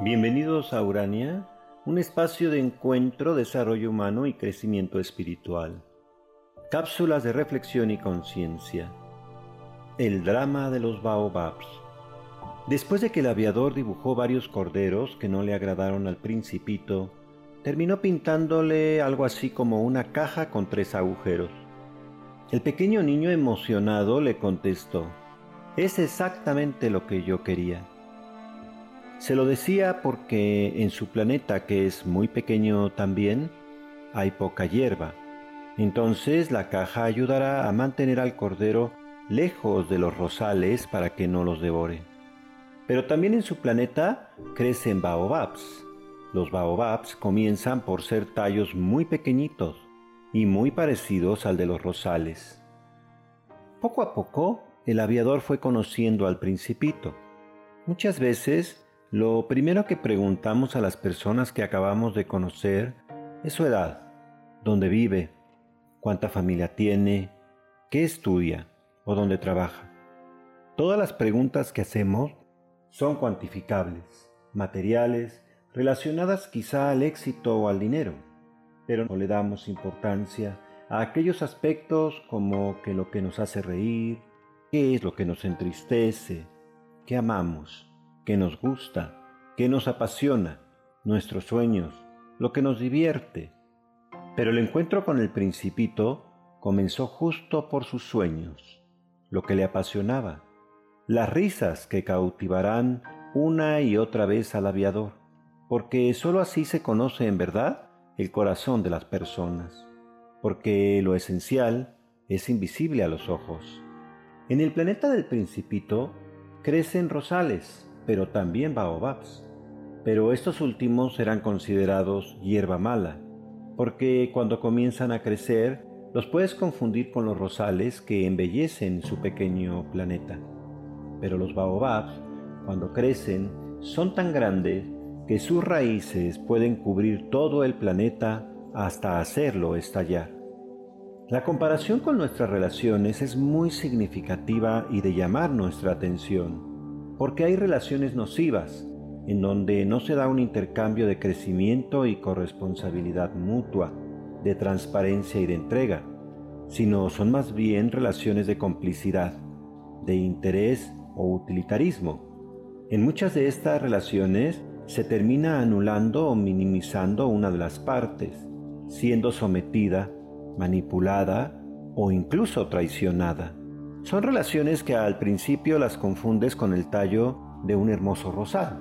Bienvenidos a Urania, un espacio de encuentro, desarrollo humano y crecimiento espiritual. Cápsulas de reflexión y conciencia. El drama de los baobabs. Después de que el aviador dibujó varios corderos que no le agradaron al principito, terminó pintándole algo así como una caja con tres agujeros. El pequeño niño emocionado le contestó, es exactamente lo que yo quería. Se lo decía porque en su planeta, que es muy pequeño también, hay poca hierba. Entonces la caja ayudará a mantener al cordero lejos de los rosales para que no los devore. Pero también en su planeta crecen baobabs. Los baobabs comienzan por ser tallos muy pequeñitos y muy parecidos al de los rosales. Poco a poco, el aviador fue conociendo al principito. Muchas veces lo primero que preguntamos a las personas que acabamos de conocer es su edad, dónde vive, cuánta familia tiene, qué estudia o dónde trabaja. Todas las preguntas que hacemos son cuantificables, materiales, relacionadas quizá al éxito o al dinero, pero no le damos importancia a aquellos aspectos como que lo que nos hace reír, qué es lo que nos entristece, qué amamos que nos gusta, que nos apasiona, nuestros sueños, lo que nos divierte. Pero el encuentro con el principito comenzó justo por sus sueños, lo que le apasionaba, las risas que cautivarán una y otra vez al aviador, porque sólo así se conoce en verdad el corazón de las personas, porque lo esencial es invisible a los ojos. En el planeta del principito crecen rosales, pero también baobabs. Pero estos últimos serán considerados hierba mala, porque cuando comienzan a crecer los puedes confundir con los rosales que embellecen su pequeño planeta. Pero los baobabs, cuando crecen, son tan grandes que sus raíces pueden cubrir todo el planeta hasta hacerlo estallar. La comparación con nuestras relaciones es muy significativa y de llamar nuestra atención porque hay relaciones nocivas en donde no se da un intercambio de crecimiento y corresponsabilidad mutua, de transparencia y de entrega, sino son más bien relaciones de complicidad, de interés o utilitarismo. En muchas de estas relaciones se termina anulando o minimizando una de las partes, siendo sometida, manipulada o incluso traicionada. Son relaciones que al principio las confundes con el tallo de un hermoso rosal,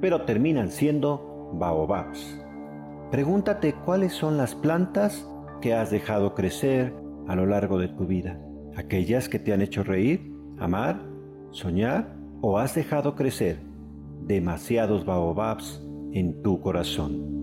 pero terminan siendo baobabs. Pregúntate cuáles son las plantas que has dejado crecer a lo largo de tu vida, aquellas que te han hecho reír, amar, soñar o has dejado crecer demasiados baobabs en tu corazón.